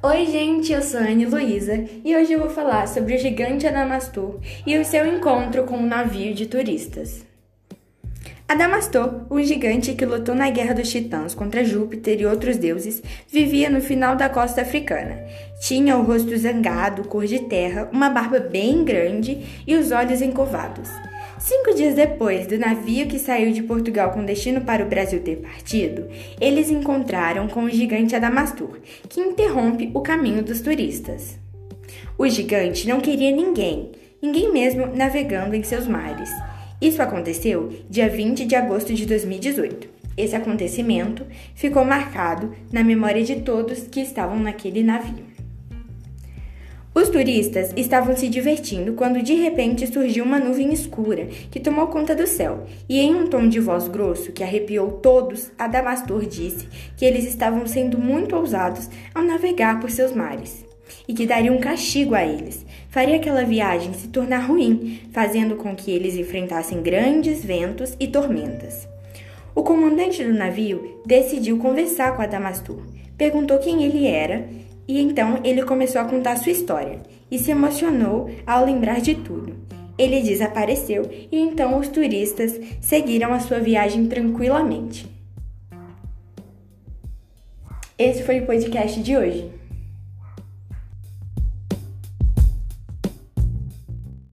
Oi, gente, eu sou a Anne Luísa e hoje eu vou falar sobre o gigante Adamastor e o seu encontro com um navio de turistas. Adamastor, um gigante que lutou na Guerra dos Titãs contra Júpiter e outros deuses, vivia no final da costa africana. Tinha o rosto zangado, cor de terra, uma barba bem grande e os olhos encovados. Cinco dias depois do navio que saiu de Portugal com destino para o Brasil ter partido, eles encontraram com o gigante Adamastor, que interrompe o caminho dos turistas. O gigante não queria ninguém, ninguém mesmo navegando em seus mares. Isso aconteceu dia 20 de agosto de 2018. Esse acontecimento ficou marcado na memória de todos que estavam naquele navio. Os turistas estavam se divertindo quando de repente surgiu uma nuvem escura que tomou conta do céu, e em um tom de voz grosso que arrepiou todos, Adamastor disse que eles estavam sendo muito ousados ao navegar por seus mares e que daria um castigo a eles. Faria aquela viagem se tornar ruim, fazendo com que eles enfrentassem grandes ventos e tormentas. O comandante do navio decidiu conversar com Adamastor, perguntou quem ele era e então ele começou a contar sua história e se emocionou ao lembrar de tudo. Ele desapareceu e então os turistas seguiram a sua viagem tranquilamente. Esse foi o podcast de hoje.